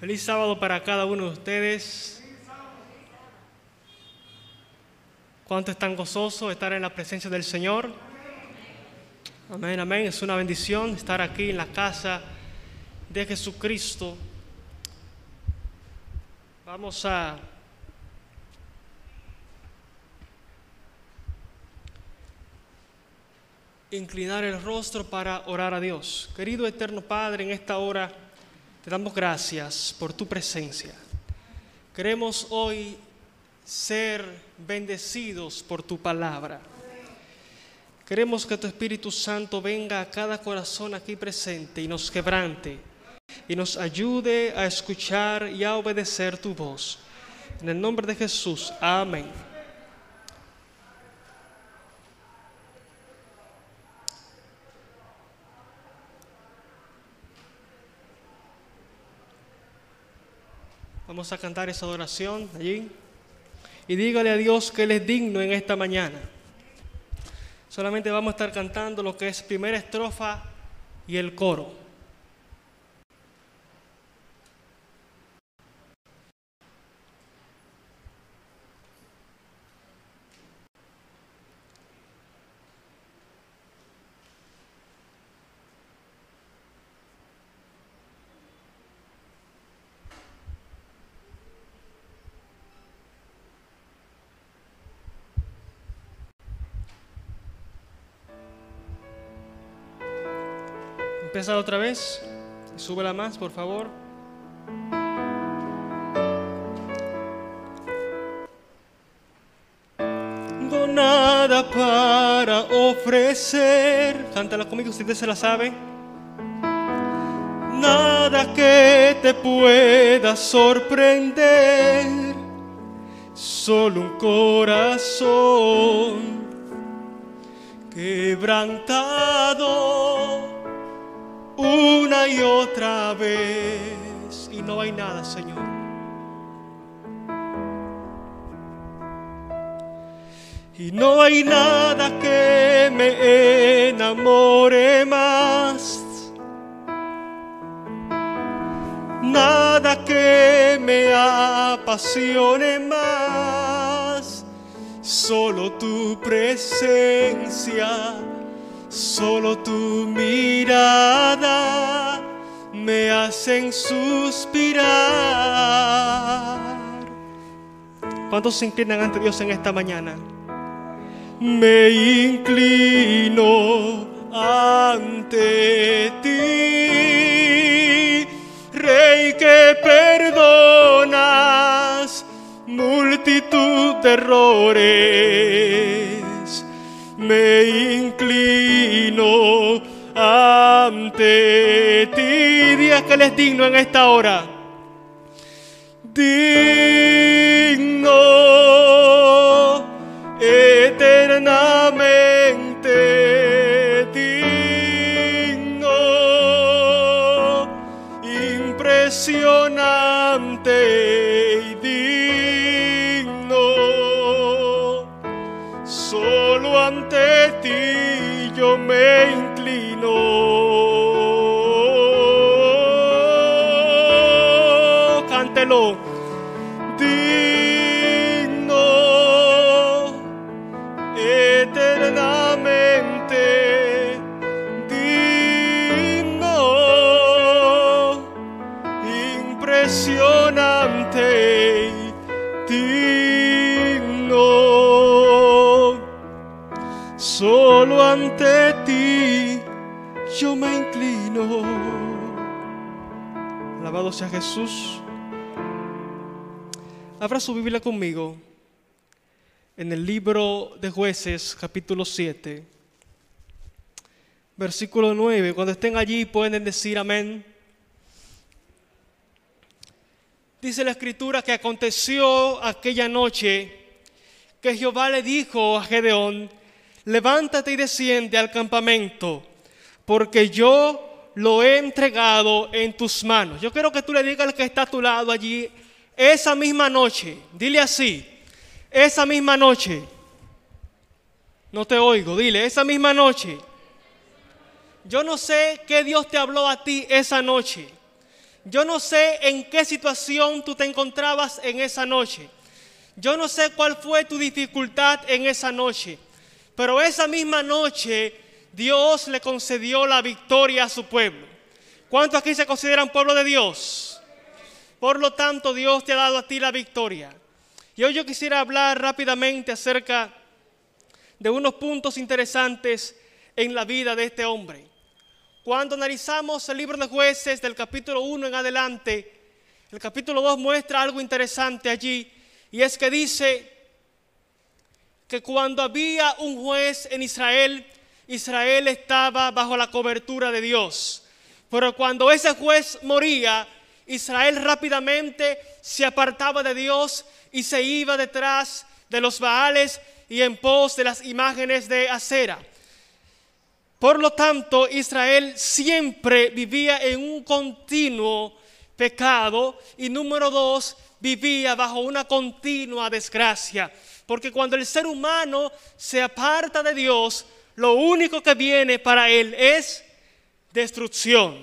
Feliz sábado para cada uno de ustedes. ¿Cuánto están gozosos de estar en la presencia del Señor? Amén, amén. Es una bendición estar aquí en la casa de Jesucristo. Vamos a inclinar el rostro para orar a Dios. Querido eterno Padre, en esta hora te damos gracias por tu presencia. Queremos hoy ser bendecidos por tu palabra. Queremos que tu Espíritu Santo venga a cada corazón aquí presente y nos quebrante y nos ayude a escuchar y a obedecer tu voz. En el nombre de Jesús, amén. Vamos a cantar esa adoración allí. Y dígale a Dios que Él es digno en esta mañana. Solamente vamos a estar cantando lo que es primera estrofa y el coro. Empieza otra vez. Súbela más, por favor. No nada para ofrecer. Cántala conmigo usted se la sabe. Nada que te pueda sorprender. Solo un corazón quebrantado una y otra vez. Y no hay nada, Señor. Y no hay nada que me enamore más. Nada que me apasione más. Solo tu presencia Solo tu mirada me hacen suspirar. ¿Cuántos se inclinan ante Dios en esta mañana? Me inclino ante ti, Rey que perdonas multitud de errores me inclino ante ti. Dios que Él es digno en esta hora. Digno Jesús. Abra su Biblia conmigo en el libro de jueces capítulo 7, versículo 9. Cuando estén allí pueden decir amén. Dice la escritura que aconteció aquella noche que Jehová le dijo a Gedeón, levántate y desciende al campamento, porque yo lo he entregado en tus manos. Yo quiero que tú le digas al que está a tu lado allí, esa misma noche, dile así, esa misma noche, no te oigo, dile, esa misma noche. Yo no sé qué Dios te habló a ti esa noche, Yo no sé en qué situación tú te encontrabas en esa noche. Yo no sé cuál fue tu dificultad en esa noche. Pero esa misma noche Dios le concedió la victoria a su pueblo. ¿Cuántos aquí se consideran pueblo de Dios? Por lo tanto, Dios te ha dado a ti la victoria. Y hoy yo quisiera hablar rápidamente acerca de unos puntos interesantes en la vida de este hombre. Cuando analizamos el libro de jueces del capítulo 1 en adelante, el capítulo 2 muestra algo interesante allí, y es que dice que cuando había un juez en Israel, Israel estaba bajo la cobertura de Dios. Pero cuando ese juez moría, Israel rápidamente se apartaba de Dios y se iba detrás de los Baales y en pos de las imágenes de acera. Por lo tanto, Israel siempre vivía en un continuo pecado y número dos, vivía bajo una continua desgracia. Porque cuando el ser humano se aparta de Dios, lo único que viene para él es destrucción.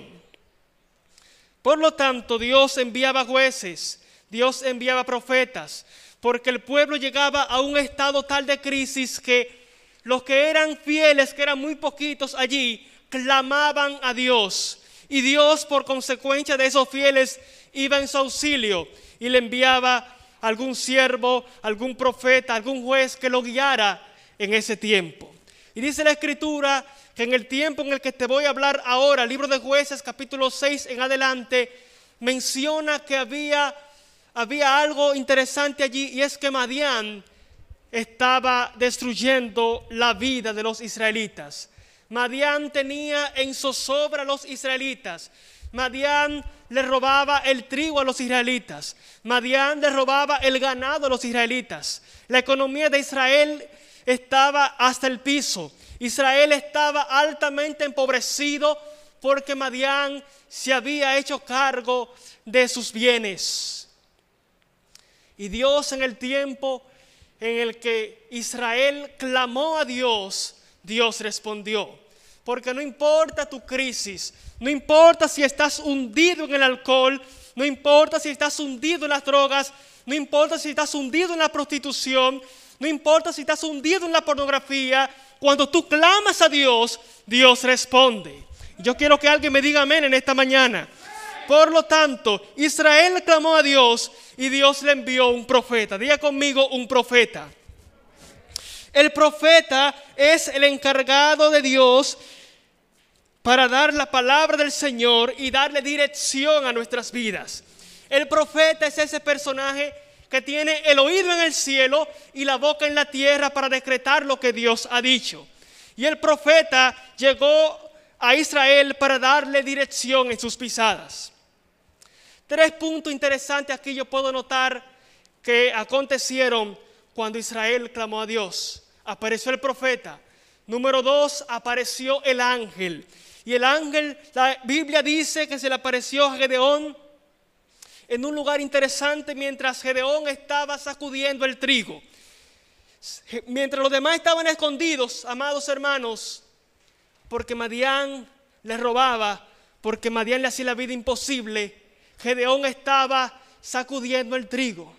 Por lo tanto, Dios enviaba jueces, Dios enviaba profetas, porque el pueblo llegaba a un estado tal de crisis que los que eran fieles, que eran muy poquitos allí, clamaban a Dios. Y Dios, por consecuencia de esos fieles, iba en su auxilio y le enviaba algún siervo, algún profeta, algún juez que lo guiara en ese tiempo. Y dice la escritura que en el tiempo en el que te voy a hablar ahora, libro de jueces capítulo 6 en adelante, menciona que había, había algo interesante allí y es que Madián estaba destruyendo la vida de los israelitas. Madián tenía en zozobra a los israelitas. Madián le robaba el trigo a los israelitas. Madián le robaba el ganado a los israelitas. La economía de Israel estaba hasta el piso. Israel estaba altamente empobrecido porque Madián se había hecho cargo de sus bienes. Y Dios en el tiempo en el que Israel clamó a Dios, Dios respondió. Porque no importa tu crisis, no importa si estás hundido en el alcohol, no importa si estás hundido en las drogas, no importa si estás hundido en la prostitución, no importa si estás hundido en la pornografía, cuando tú clamas a Dios, Dios responde. Yo quiero que alguien me diga amén en esta mañana. Por lo tanto, Israel clamó a Dios y Dios le envió un profeta. Diga conmigo un profeta. El profeta es el encargado de Dios para dar la palabra del Señor y darle dirección a nuestras vidas. El profeta es ese personaje que tiene el oído en el cielo y la boca en la tierra para decretar lo que Dios ha dicho. Y el profeta llegó a Israel para darle dirección en sus pisadas. Tres puntos interesantes aquí yo puedo notar que acontecieron cuando Israel clamó a Dios. Apareció el profeta. Número dos, apareció el ángel. Y el ángel, la Biblia dice que se le apareció a Gedeón en un lugar interesante mientras Gedeón estaba sacudiendo el trigo. Mientras los demás estaban escondidos, amados hermanos, porque Madián les robaba, porque Madián le hacía la vida imposible, Gedeón estaba sacudiendo el trigo.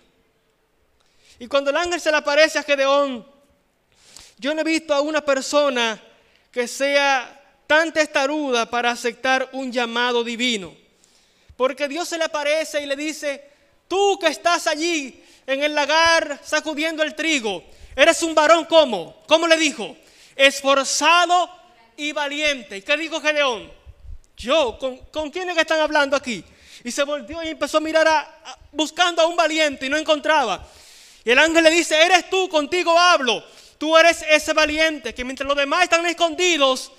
Y cuando el ángel se le aparece a Gedeón, yo no he visto a una persona que sea tan testaruda para aceptar un llamado divino. Porque Dios se le aparece y le dice, tú que estás allí en el lagar sacudiendo el trigo, eres un varón como, ¿cómo le dijo? Esforzado y valiente. ¿Y qué dijo Gedeón? Yo, ¿con, ¿con quiénes están hablando aquí? Y se volvió y empezó a mirar a, buscando a un valiente y no encontraba. Y el ángel le dice, eres tú, contigo hablo. Tú eres ese valiente que mientras los demás están escondidos,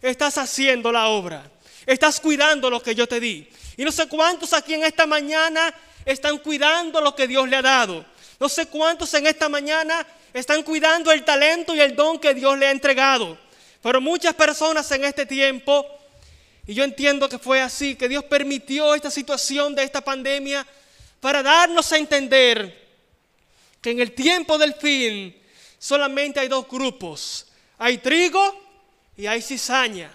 estás haciendo la obra. Estás cuidando lo que yo te di. Y no sé cuántos aquí en esta mañana están cuidando lo que Dios le ha dado. No sé cuántos en esta mañana están cuidando el talento y el don que Dios le ha entregado. Pero muchas personas en este tiempo y yo entiendo que fue así, que Dios permitió esta situación de esta pandemia para darnos a entender que en el tiempo del fin solamente hay dos grupos. Hay trigo y hay cizaña.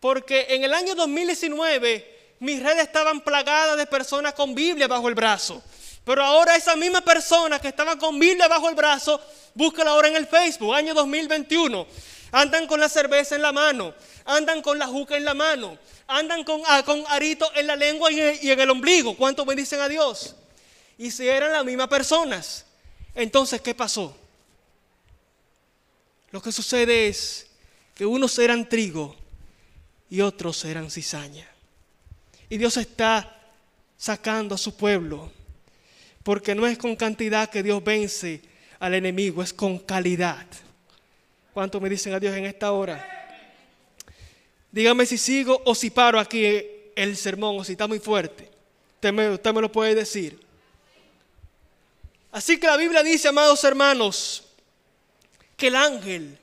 Porque en el año 2019 mis redes estaban plagadas de personas con Biblia bajo el brazo. Pero ahora esa misma persona que estaba con Biblia bajo el brazo, búscala ahora en el Facebook, año 2021. Andan con la cerveza en la mano, andan con la juca en la mano, andan con, ah, con arito en la lengua y en, y en el ombligo. ¿Cuántos bendicen a Dios? Y si eran las mismas personas. Entonces, ¿qué pasó? Lo que sucede es que unos eran trigo y otros eran cizaña. Y Dios está sacando a su pueblo, porque no es con cantidad que Dios vence al enemigo, es con calidad. ¿Cuánto me dicen a Dios en esta hora? Dígame si sigo o si paro aquí el sermón o si está muy fuerte. Usted me, usted me lo puede decir. Así que la Biblia dice, amados hermanos, que el ángel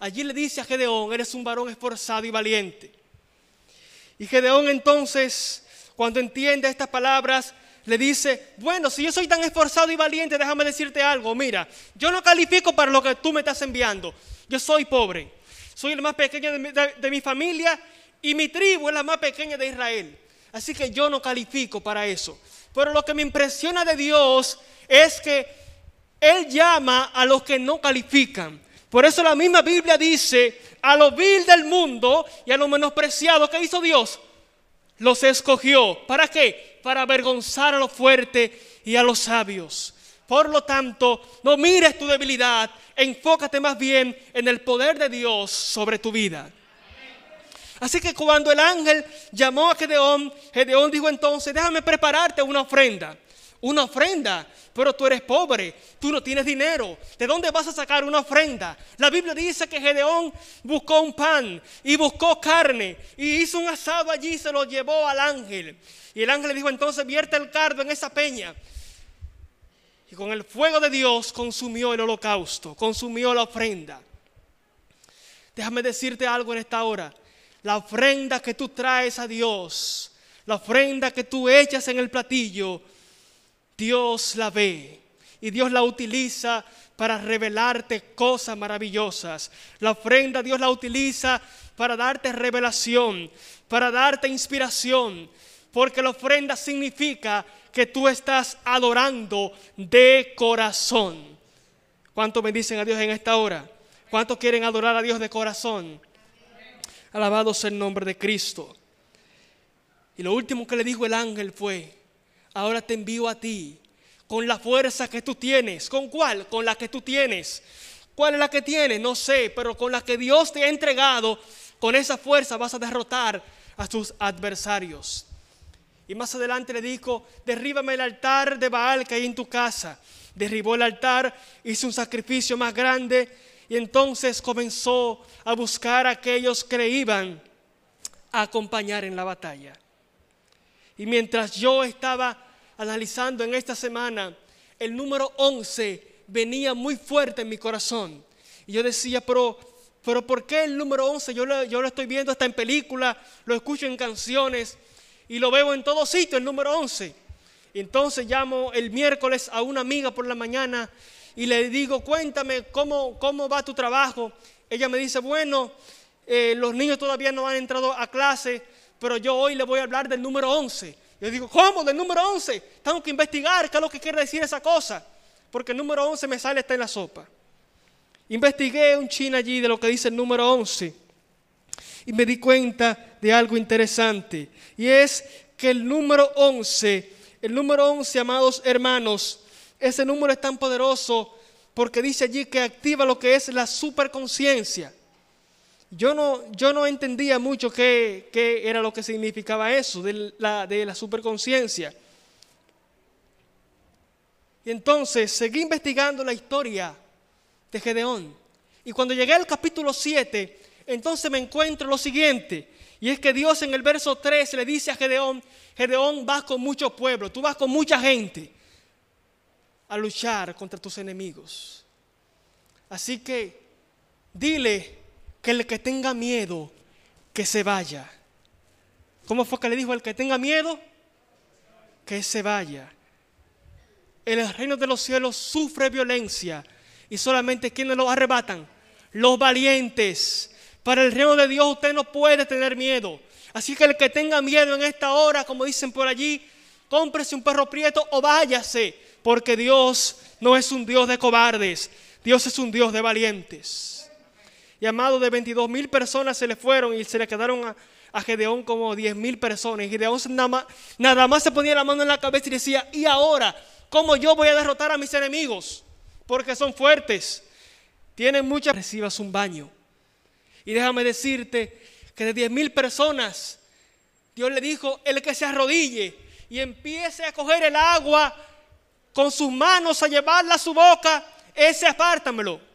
allí le dice a Gedeón, eres un varón esforzado y valiente. Y Gedeón entonces, cuando entiende estas palabras, le dice, bueno, si yo soy tan esforzado y valiente, déjame decirte algo, mira, yo no califico para lo que tú me estás enviando, yo soy pobre, soy el más pequeño de mi, de, mi familia y mi tribu es la más pequeña de Israel, así que yo no califico para eso. Pero lo que me impresiona de Dios es que Él llama a los que no califican. Por eso la misma Biblia dice, a lo vil del mundo y a lo menospreciado que hizo Dios, los escogió. ¿Para qué? Para avergonzar a los fuertes y a los sabios. Por lo tanto, no mires tu debilidad, enfócate más bien en el poder de Dios sobre tu vida. Así que cuando el ángel llamó a Gedeón, Gedeón dijo entonces, déjame prepararte una ofrenda. Una ofrenda, pero tú eres pobre, tú no tienes dinero. ¿De dónde vas a sacar una ofrenda? La Biblia dice que Gedeón buscó un pan y buscó carne y hizo un asado allí y se lo llevó al ángel. Y el ángel le dijo entonces, vierte el cardo en esa peña. Y con el fuego de Dios consumió el holocausto, consumió la ofrenda. Déjame decirte algo en esta hora. La ofrenda que tú traes a Dios, la ofrenda que tú echas en el platillo, Dios la ve y Dios la utiliza para revelarte cosas maravillosas. La ofrenda Dios la utiliza para darte revelación, para darte inspiración, porque la ofrenda significa que tú estás adorando de corazón. ¿Cuánto dicen a Dios en esta hora? ¿Cuántos quieren adorar a Dios de corazón? Alabado sea el nombre de Cristo. Y lo último que le dijo el ángel fue, ahora te envío a ti con la fuerza que tú tienes. ¿Con cuál? Con la que tú tienes. ¿Cuál es la que tienes? No sé, pero con la que Dios te ha entregado, con esa fuerza vas a derrotar a tus adversarios. Y más adelante le dijo, derríbame el altar de Baal que hay en tu casa. Derribó el altar, hizo un sacrificio más grande y entonces comenzó a buscar a aquellos que le iban a acompañar en la batalla. Y mientras yo estaba analizando en esta semana, el número 11 venía muy fuerte en mi corazón. Y yo decía, pero, pero ¿por qué el número 11? Yo lo, yo lo estoy viendo hasta en películas, lo escucho en canciones y lo veo en todo sitio, el número 11. Y entonces llamo el miércoles a una amiga por la mañana y le digo, cuéntame cómo, cómo va tu trabajo. Ella me dice, bueno, eh, los niños todavía no han entrado a clase, pero yo hoy le voy a hablar del número 11. Yo digo, ¿cómo? Del número 11. Tengo que investigar qué es lo que quiere decir esa cosa. Porque el número 11 me sale está en la sopa. Investigué un chin allí de lo que dice el número 11. Y me di cuenta de algo interesante. Y es que el número 11, el número 11, amados hermanos, ese número es tan poderoso porque dice allí que activa lo que es la superconciencia. Yo no, yo no entendía mucho qué, qué, era lo que significaba eso de la, de la superconciencia. Y entonces seguí investigando la historia de Gedeón. Y cuando llegué al capítulo 7, entonces me encuentro lo siguiente. Y es que Dios en el verso 3 le dice a Gedeón, Gedeón vas con mucho pueblo, tú vas con mucha gente a luchar contra tus enemigos. Así que dile que el que tenga miedo, que se vaya. ¿Cómo fue que le dijo el que tenga miedo? Que se vaya. El reino de los cielos sufre violencia y solamente quienes lo arrebatan, los valientes. Para el reino de Dios usted no puede tener miedo. Así que el que tenga miedo en esta hora, como dicen por allí, cómprese un perro prieto o váyase, porque Dios no es un Dios de cobardes, Dios es un Dios de valientes. Y amado, de 22 mil personas se le fueron y se le quedaron a, a Gedeón como 10 mil personas. Y Gedeón nada más, nada más se ponía la mano en la cabeza y decía, ¿y ahora cómo yo voy a derrotar a mis enemigos? Porque son fuertes, tienen muchas... Recibas un baño. Y déjame decirte que de 10 mil personas, Dios le dijo, el que se arrodille y empiece a coger el agua con sus manos, a llevarla a su boca, ese apártamelo.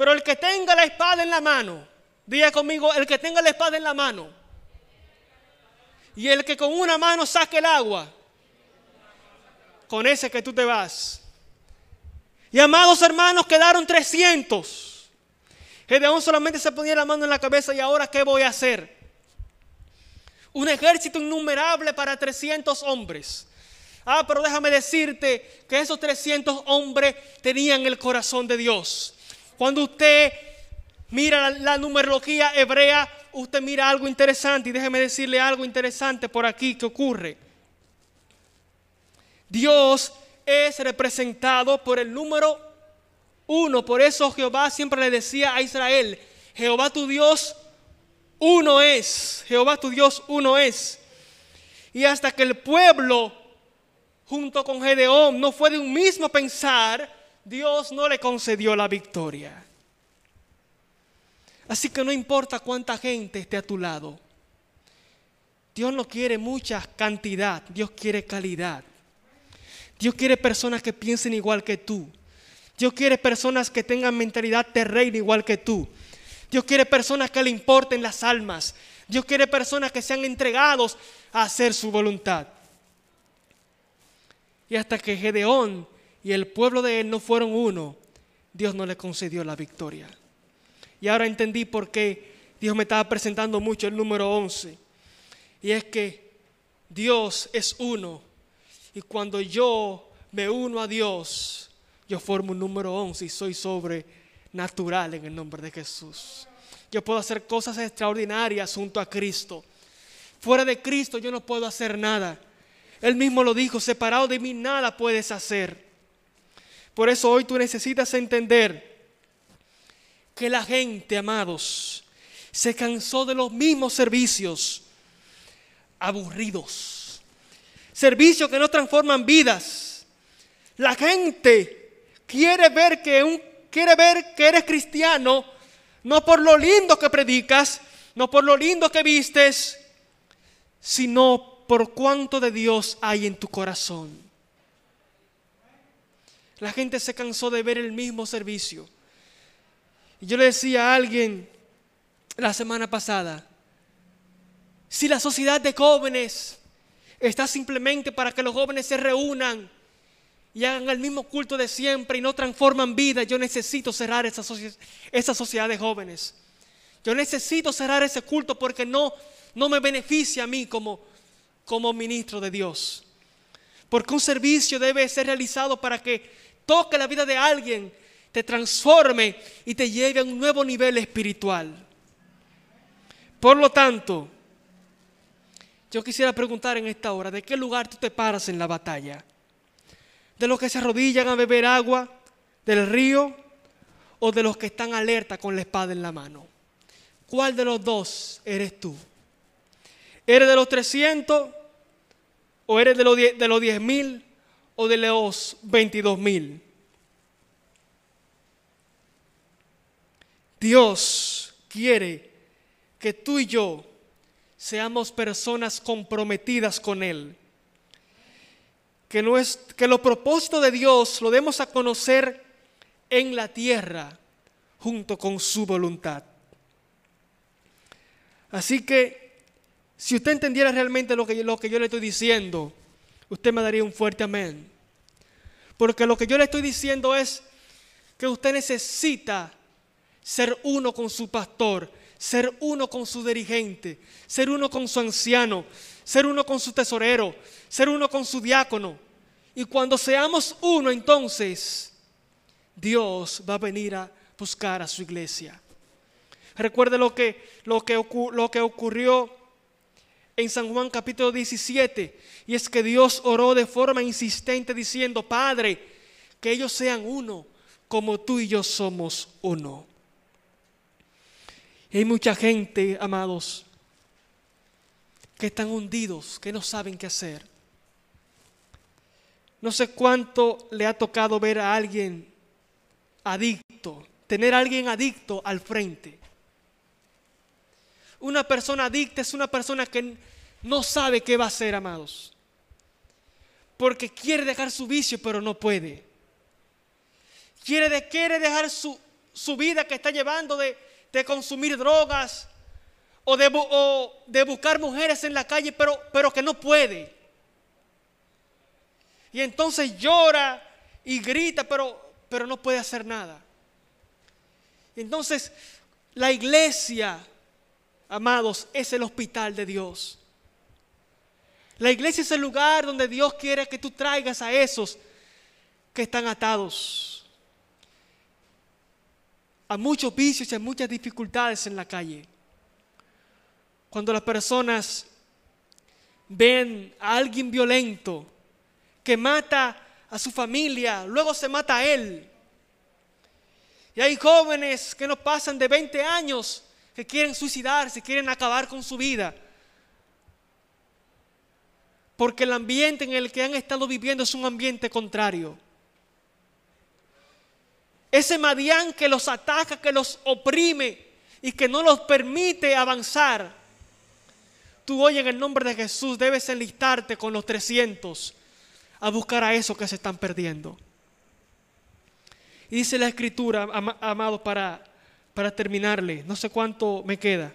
Pero el que tenga la espada en la mano, diga conmigo, el que tenga la espada en la mano, y el que con una mano saque el agua, con ese que tú te vas. Y amados hermanos, quedaron 300. Gedeón solamente se ponía la mano en la cabeza y ahora ¿qué voy a hacer? Un ejército innumerable para 300 hombres. Ah, pero déjame decirte que esos 300 hombres tenían el corazón de Dios. Cuando usted mira la, numerología hebrea, usted mira algo interesante y déjeme decirle algo interesante por aquí que ocurre. Dios es representado por el número uno. Por eso Jehová siempre le decía a Israel, Jehová tu Dios uno es, Jehová tu Dios uno es. Y hasta que el pueblo, junto con Gedeón, no fue de un mismo pensar, Dios no le concedió la victoria. Así que no importa cuánta gente esté a tu lado. Dios no quiere mucha cantidad, Dios quiere calidad. Dios quiere personas que piensen igual que tú. Dios quiere personas que tengan mentalidad terrena igual que tú. Dios quiere personas que le importen las almas. Dios quiere personas que sean entregados a hacer su voluntad. Y hasta que Gedeón y el pueblo de él no fueron uno, Dios no le concedió la victoria. Y ahora entendí por qué Dios me estaba presentando mucho el número 11. Y es que Dios es uno. Y cuando yo me uno a Dios, yo formo un número 11 y soy sobrenatural en el nombre de Jesús. Yo puedo hacer cosas extraordinarias junto a Cristo. Fuera de Cristo yo no puedo hacer nada. Él mismo lo dijo, separado de mí nada puedes hacer. Por eso hoy tú necesitas entender que la gente, amados, se cansó de los mismos servicios aburridos. Servicios que no transforman vidas. La gente quiere ver que, un, quiere ver que eres cristiano, no por lo lindo que predicas, no por lo lindo que vistes, sino por cuánto de Dios hay en tu corazón. La gente se cansó de ver el mismo servicio. Y yo le decía a alguien la semana pasada, si la sociedad de jóvenes está simplemente para que los jóvenes se reúnan y hagan el mismo culto de siempre y no transforman vida, yo necesito cerrar esa, sociedad de jóvenes. Yo necesito cerrar ese culto porque no, no me beneficia a mí como, como ministro de Dios. Porque un servicio debe ser realizado para que toque la vida de alguien, te transforme y te lleve a un nuevo nivel espiritual. Por lo tanto, yo quisiera preguntar en esta hora, ¿de qué lugar tú te paras en la batalla? de los que se arrodillan a beber agua del río o de los que están alerta con la espada en la mano? ¿Cuál de los dos eres tú? ¿Eres de los 300 o eres de los 10 de los mil o de los 22 mil? Dios quiere que tú y yo seamos personas comprometidas con Él que, no es, que los propósitos de Dios lo demos a conocer en la tierra junto con su voluntad. Así que si usted entendiera realmente lo que, lo que yo le estoy diciendo, usted me daría un fuerte amén. Porque lo que yo le estoy diciendo es que usted necesita ser uno con su pastor, ser uno con su dirigente, ser uno con su anciano, ser uno con su tesorero, ser uno con su diácono. Y cuando seamos uno, entonces Dios va a venir a buscar a su iglesia. Recuerde lo que, lo que, lo que ocurrió en San Juan capítulo 17, y es que Dios oró de forma insistente diciendo, Padre, que ellos sean uno, como tú y yo somos uno. Y hay mucha gente, amados, que están hundidos, que no saben qué hacer. No sé cuánto le ha tocado ver a alguien adicto, tener a alguien adicto al frente. Una persona adicta es una persona que no sabe qué va a hacer, amados. Porque quiere dejar su vicio, pero no puede. Quiere, quiere dejar su, su, vida que está llevando de, de consumir drogas o de, o de, buscar mujeres en la calle, pero, pero que no puede. Y entonces llora y grita, pero, pero no puede hacer nada. Entonces, la iglesia amados, es el hospital de Dios. La iglesia es el lugar donde Dios quiere que tú traigas a esos que están atados a muchos vicios y a muchas dificultades en la calle. Cuando las personas ven a alguien violento que mata a su familia, luego se mata a él. Y hay jóvenes que no pasan de 20 años que quieren suicidarse, quieren acabar con su vida. Porque el ambiente en el que han estado viviendo es un ambiente contrario. Ese Madián que los ataca, que los oprime y que no los permite avanzar. Tú hoy en el nombre de Jesús debes enlistarte con los 300 a buscar a esos que se están perdiendo. Y dice la escritura, amado, para para terminarle, no sé cuánto me queda,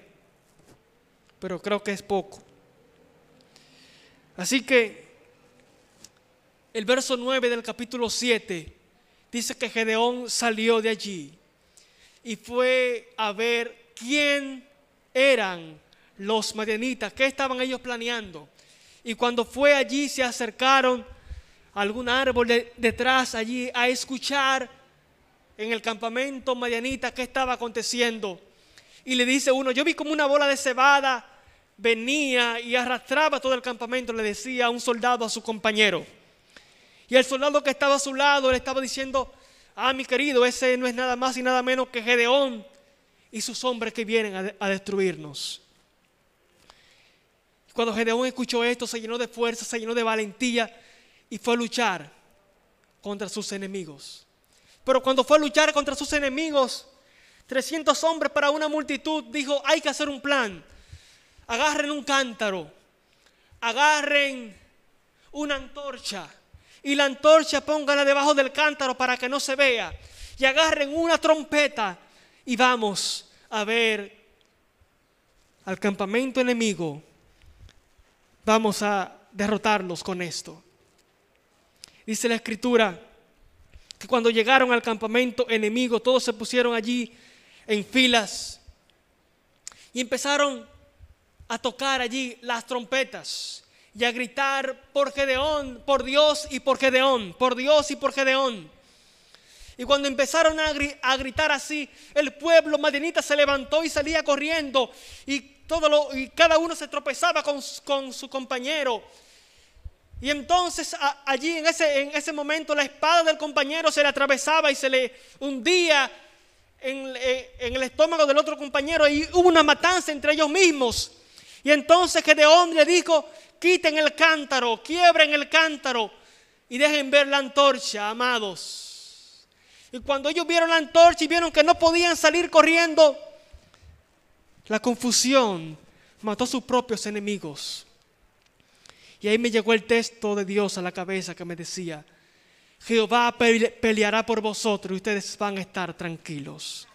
pero creo que es poco. Así que el verso 9 del capítulo 7 dice que Gedeón salió de allí y fue a ver quién eran los madianitas, qué estaban ellos planeando. Y cuando fue allí se acercaron a algún árbol detrás allí a escuchar en el campamento Marianita qué estaba aconteciendo. Y le dice uno, yo vi como una bola de cebada venía y arrastraba todo el campamento, le decía un soldado a su compañero. Y el soldado que estaba a su lado le estaba diciendo, ah, mi querido, ese no es nada más y nada menos que Gedeón y sus hombres que vienen a, a destruirnos. Cuando Gedeón escuchó esto, se llenó de fuerza, se llenó de valentía y fue a luchar contra sus enemigos. Pero cuando fue a luchar contra sus enemigos, 300 hombres para una multitud, dijo, hay que hacer un plan. Agarren un cántaro, agarren una antorcha y la antorcha póngala debajo del cántaro para que no se vea. Y agarren una trompeta y vamos a ver al campamento enemigo. Vamos a derrotarlos con esto. Dice la escritura cuando llegaron al campamento enemigo, todos se pusieron allí en filas y empezaron a tocar allí las trompetas y a gritar por Gedeón, por Dios y por Gedeón, por Dios y por Gedeón. Y cuando empezaron a, gritar así, el pueblo madianita se levantó y salía corriendo y, todo lo, y cada uno se tropezaba con su compañero y entonces allí en ese, en ese momento la espada del compañero se le atravesaba y se le hundía en, eh, el estómago del otro compañero y hubo una matanza entre ellos mismos. Y entonces Gedeón le dijo, quiten el cántaro, quiebren el cántaro y dejen ver la antorcha, amados. Y cuando ellos vieron la antorcha y vieron que no podían salir corriendo, la confusión mató a sus propios enemigos. Y ahí me llegó el texto de Dios a la cabeza que me decía, Jehová peleará por vosotros y ustedes van a estar tranquilos.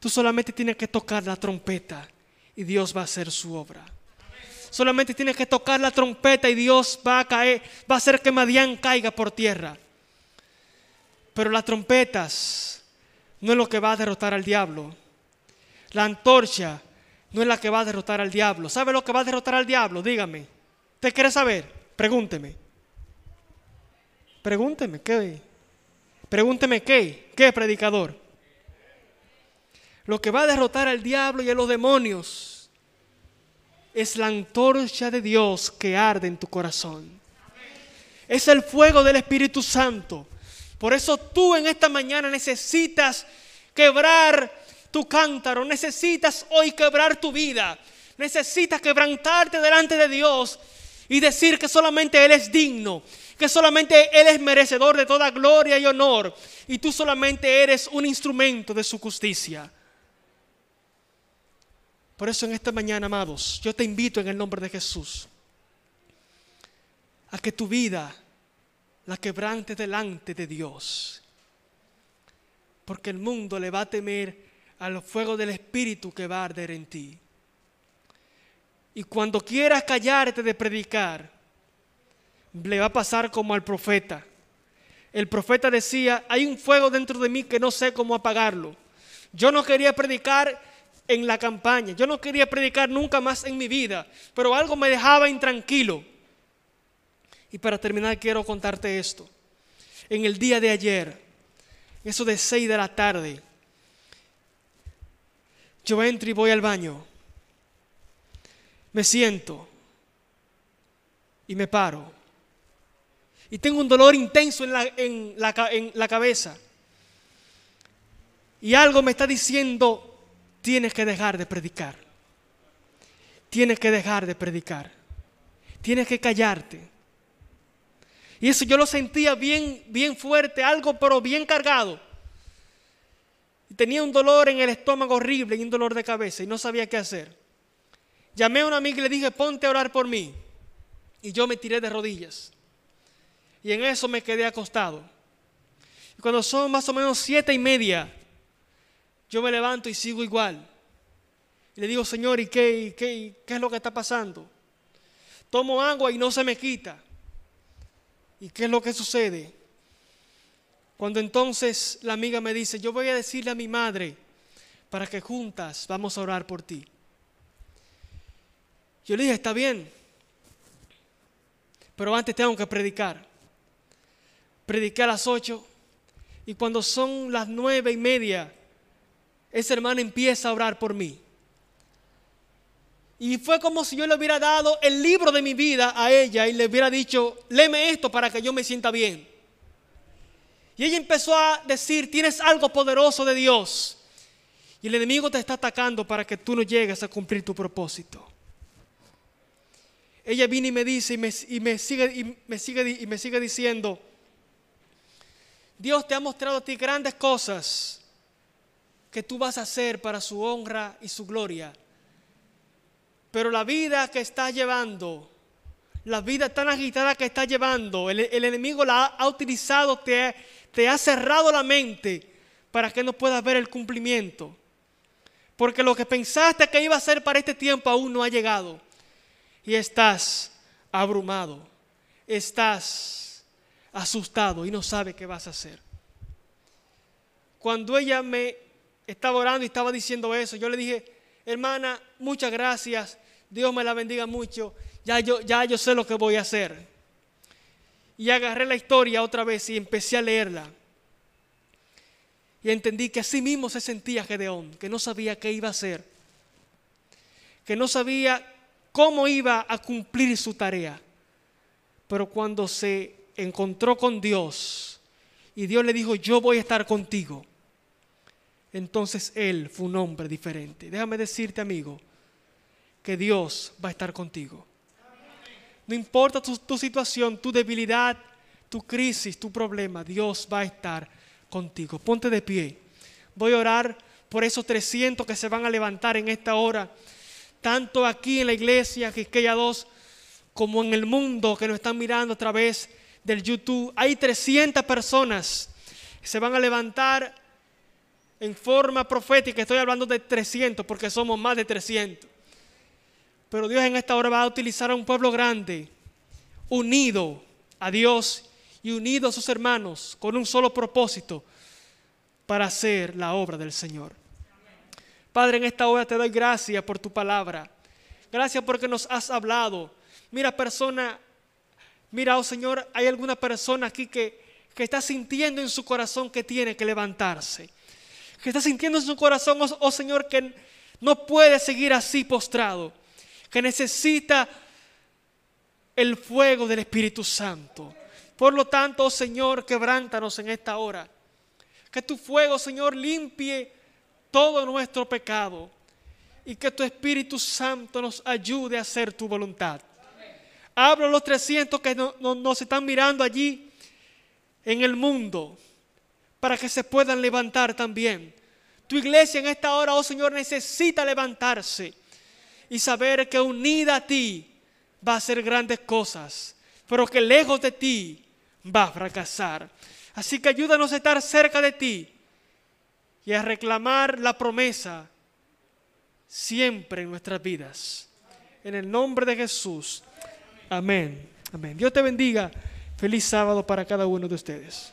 Tú solamente tienes que tocar la trompeta y Dios va a hacer su obra. Solamente tienes que tocar la trompeta y Dios va a caer, va a hacer que Madián caiga por tierra. Pero las trompetas no es lo que va a derrotar al diablo. La antorcha no es la que va a derrotar al diablo. ¿Sabe lo que va a derrotar al diablo? Dígame. ¿Usted quiere saber? Pregúnteme. Pregúnteme, ¿qué? Pregúnteme, ¿qué? ¿Qué predicador? Lo que va a derrotar al diablo y a los demonios es la antorcha de Dios que arde en tu corazón. Es el fuego del Espíritu Santo. Por eso tú en esta mañana necesitas quebrar tu cántaro, necesitas hoy quebrar tu vida, necesitas quebrantarte delante de Dios y decir que solamente Él es digno, que solamente Él es merecedor de toda gloria y honor y tú solamente eres un instrumento de su justicia. Por eso en esta mañana, amados, yo te invito en el nombre de Jesús a que tu vida la quebrante delante de Dios. Porque el mundo le va a temer al fuego del Espíritu que va a arder en ti. Y cuando quieras callarte de predicar, le va a pasar como al profeta. El profeta decía, hay un fuego dentro de mí que no sé cómo apagarlo. Yo no quería predicar en la campaña. Yo no quería predicar nunca más en mi vida, pero algo me dejaba intranquilo. Y para terminar quiero contarte esto. En el día de ayer, eso de 6 de la tarde, yo entro y voy al baño. Me siento y me paro. Y tengo un dolor intenso en la, en la, en la cabeza. Y algo me está diciendo, tienes que dejar de predicar. Tienes que dejar de predicar. Tienes que callarte. Y eso yo lo sentía bien, bien fuerte, algo pero bien cargado. Y tenía un dolor en el estómago horrible y un dolor de cabeza y no sabía qué hacer. Llamé a una amiga y le dije, ponte a orar por mí. Y yo me tiré de rodillas. Y en eso me quedé acostado. Y cuando son más o menos siete y media, yo me levanto y sigo igual. Y le digo, Señor, ¿y qué, qué, qué es lo que está pasando? Tomo agua y no se me quita. ¿Y qué es lo que sucede? Cuando entonces la amiga me dice, yo voy a decirle a mi madre para que juntas vamos a orar por ti. Yo le dije, está bien, pero antes tengo que predicar. Prediqué a las ocho y cuando son las nueve y media, esa hermana empieza a orar por mí. Y fue como si yo le hubiera dado el libro de mi vida a ella y le hubiera dicho, léeme esto para que yo me sienta bien. Y ella empezó a decir, tienes algo poderoso de Dios. Y el enemigo te está atacando para que tú no llegues a cumplir tu propósito. Ella viene y me dice y me, sigue, y me, sigue, y me sigue diciendo, Dios te ha mostrado a ti grandes cosas que tú vas a hacer para su honra y su gloria. Pero la vida que estás llevando, la vida tan agitada que estás llevando, el, enemigo la ha, utilizado, te, te ha cerrado la mente para que no puedas ver el cumplimiento. Porque lo que pensaste que iba a ser para este tiempo aún no ha llegado. Y estás abrumado, estás asustado y no sabes qué vas a hacer. Cuando ella me estaba orando y estaba diciendo eso. Yo le dije, hermana, muchas gracias, Dios me la bendiga mucho, ya yo, ya yo sé lo que voy a hacer. Y agarré la historia otra vez y empecé a leerla. Y entendí que así mismo se sentía Gedeón, que no sabía qué iba a hacer, que no sabía cómo iba a cumplir su tarea. Pero cuando se encontró con Dios y Dios le dijo, yo voy a estar contigo, entonces él fue un hombre diferente. Déjame decirte, amigo, que Dios va a estar contigo. No importa tu, situación, tu debilidad, tu crisis, tu problema, Dios va a estar contigo. Ponte de pie. Voy a orar por esos 300 que se van a levantar en esta hora, tanto aquí en la iglesia, Quisqueya 2, como en el mundo que nos están mirando a través del YouTube. Hay 300 personas que se van a levantar en forma profética, estoy hablando de 300 porque somos más de 300. Pero Dios en esta hora va a utilizar a un pueblo grande, unido a Dios y unido a sus hermanos con un solo propósito para hacer la obra del Señor. Padre, en esta hora te doy gracias por tu palabra. Gracias porque nos has hablado. Mira, persona, mira, oh Señor, hay alguna persona aquí que, que está sintiendo en su corazón que tiene que levantarse que está sintiendo en su corazón, oh, oh Señor, que no puede seguir así postrado, que necesita el fuego del Espíritu Santo. Por lo tanto, oh Señor, quebrántanos en esta hora. Que tu fuego, Señor, limpie todo nuestro pecado y que tu Espíritu Santo nos ayude a hacer tu voluntad. Hablo a los 300 que nos están mirando allí en el mundo para que se puedan levantar también. Tu iglesia en esta hora, oh Señor, necesita levantarse y saber que unida a ti va a hacer grandes cosas, pero que lejos de ti va a fracasar. Así que ayúdanos a estar cerca de ti y a reclamar la promesa siempre en nuestras vidas. En el nombre de Jesús. Amén. Amén. Dios te bendiga. Feliz sábado para cada uno de ustedes.